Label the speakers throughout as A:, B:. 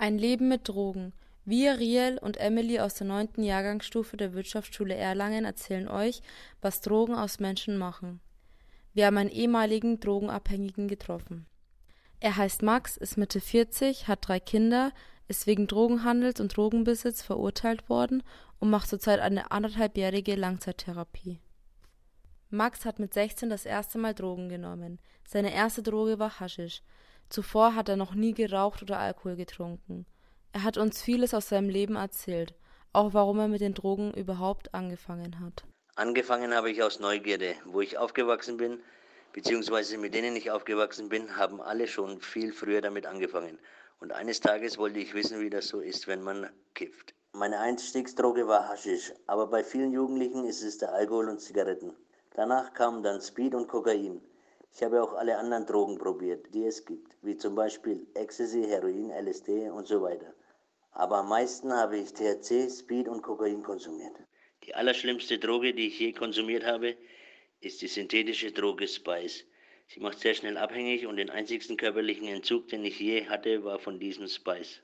A: Ein Leben mit Drogen. Wir, Riel und Emily aus der neunten Jahrgangsstufe der Wirtschaftsschule Erlangen erzählen euch, was Drogen aus Menschen machen. Wir haben einen ehemaligen Drogenabhängigen getroffen. Er heißt Max, ist Mitte 40, hat drei Kinder, ist wegen Drogenhandels und Drogenbesitz verurteilt worden und macht zurzeit eine anderthalbjährige Langzeittherapie. Max hat mit 16 das erste Mal Drogen genommen. Seine erste Droge war Haschisch. Zuvor hat er noch nie geraucht oder Alkohol getrunken. Er hat uns vieles aus seinem Leben erzählt, auch warum er mit den Drogen überhaupt angefangen hat.
B: Angefangen habe ich aus Neugierde. Wo ich aufgewachsen bin, beziehungsweise mit denen ich aufgewachsen bin, haben alle schon viel früher damit angefangen. Und eines Tages wollte ich wissen, wie das so ist, wenn man kifft. Meine Einstiegsdroge war Haschisch, aber bei vielen Jugendlichen ist es der Alkohol und Zigaretten. Danach kamen dann Speed und Kokain. Ich habe auch alle anderen Drogen probiert, die es gibt, wie zum Beispiel Ecstasy, Heroin, LSD und so weiter. Aber am meisten habe ich THC, Speed und Kokain konsumiert. Die allerschlimmste Droge, die ich je konsumiert habe, ist die synthetische Droge Spice. Sie macht sehr schnell abhängig und den einzigsten körperlichen Entzug, den ich je hatte, war von diesem Spice.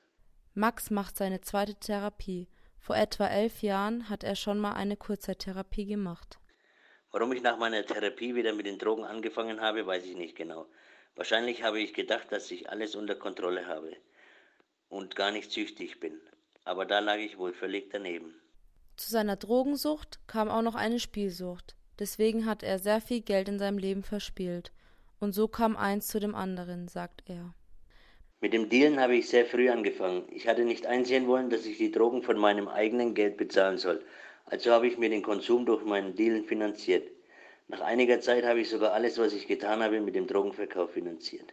A: Max macht seine zweite Therapie. Vor etwa elf Jahren hat er schon mal eine Kurzzeittherapie gemacht.
B: Warum ich nach meiner Therapie wieder mit den Drogen angefangen habe, weiß ich nicht genau. Wahrscheinlich habe ich gedacht, dass ich alles unter Kontrolle habe und gar nicht süchtig bin. Aber da lag ich wohl völlig daneben.
A: Zu seiner Drogensucht kam auch noch eine Spielsucht. Deswegen hat er sehr viel Geld in seinem Leben verspielt. Und so kam eins zu dem anderen, sagt er.
B: Mit dem Dealen habe ich sehr früh angefangen. Ich hatte nicht einsehen wollen, dass ich die Drogen von meinem eigenen Geld bezahlen soll. Also habe ich mir den Konsum durch meinen Dealen finanziert. Nach einiger Zeit habe ich sogar alles, was ich getan habe, mit dem Drogenverkauf finanziert.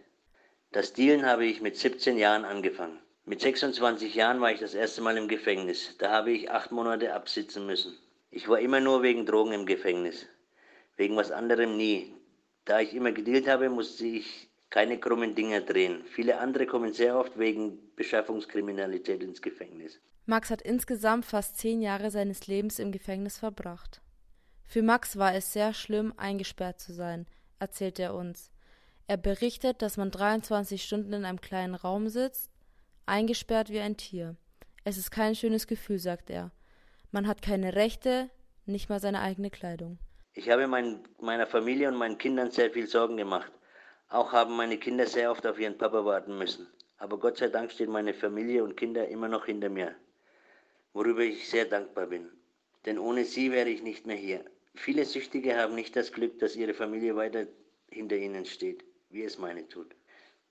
B: Das Dealen habe ich mit 17 Jahren angefangen. Mit 26 Jahren war ich das erste Mal im Gefängnis. Da habe ich acht Monate absitzen müssen. Ich war immer nur wegen Drogen im Gefängnis. Wegen was anderem nie. Da ich immer gedealt habe, musste ich keine krummen Dinger drehen. Viele andere kommen sehr oft wegen Beschaffungskriminalität ins Gefängnis.
A: Max hat insgesamt fast zehn Jahre seines Lebens im Gefängnis verbracht. Für Max war es sehr schlimm, eingesperrt zu sein, erzählt er uns. Er berichtet, dass man 23 Stunden in einem kleinen Raum sitzt, eingesperrt wie ein Tier. Es ist kein schönes Gefühl, sagt er. Man hat keine Rechte, nicht mal seine eigene Kleidung.
B: Ich habe mein, meiner Familie und meinen Kindern sehr viel Sorgen gemacht. Auch haben meine Kinder sehr oft auf ihren Papa warten müssen. Aber Gott sei Dank stehen meine Familie und Kinder immer noch hinter mir worüber ich sehr dankbar bin. Denn ohne sie wäre ich nicht mehr hier. Viele Süchtige haben nicht das Glück, dass ihre Familie weiter hinter ihnen steht, wie es meine tut.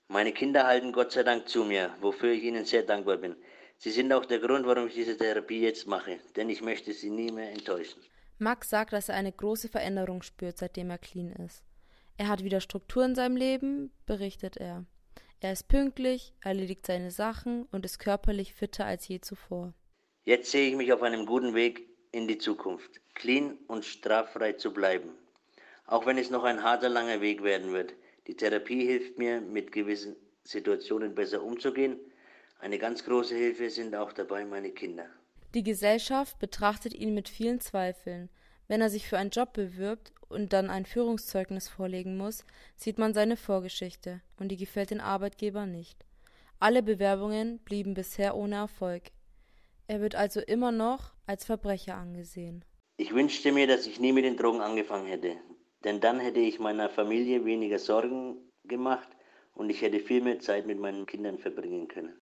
B: Meine Kinder halten Gott sei Dank zu mir, wofür ich ihnen sehr dankbar bin. Sie sind auch der Grund, warum ich diese Therapie jetzt mache, denn ich möchte sie nie mehr enttäuschen.
A: Max sagt, dass er eine große Veränderung spürt, seitdem er clean ist. Er hat wieder Struktur in seinem Leben, berichtet er. Er ist pünktlich, erledigt seine Sachen und ist körperlich fitter als je zuvor.
B: Jetzt sehe ich mich auf einem guten Weg in die Zukunft, clean und straffrei zu bleiben. Auch wenn es noch ein harter, langer Weg werden wird. Die Therapie hilft mir, mit gewissen Situationen besser umzugehen. Eine ganz große Hilfe sind auch dabei meine Kinder.
A: Die Gesellschaft betrachtet ihn mit vielen Zweifeln. Wenn er sich für einen Job bewirbt und dann ein Führungszeugnis vorlegen muss, sieht man seine Vorgeschichte und die gefällt den Arbeitgeber nicht. Alle Bewerbungen blieben bisher ohne Erfolg. Er wird also immer noch als Verbrecher angesehen.
B: Ich wünschte mir, dass ich nie mit den Drogen angefangen hätte, denn dann hätte ich meiner Familie weniger Sorgen gemacht und ich hätte viel mehr Zeit mit meinen Kindern verbringen können.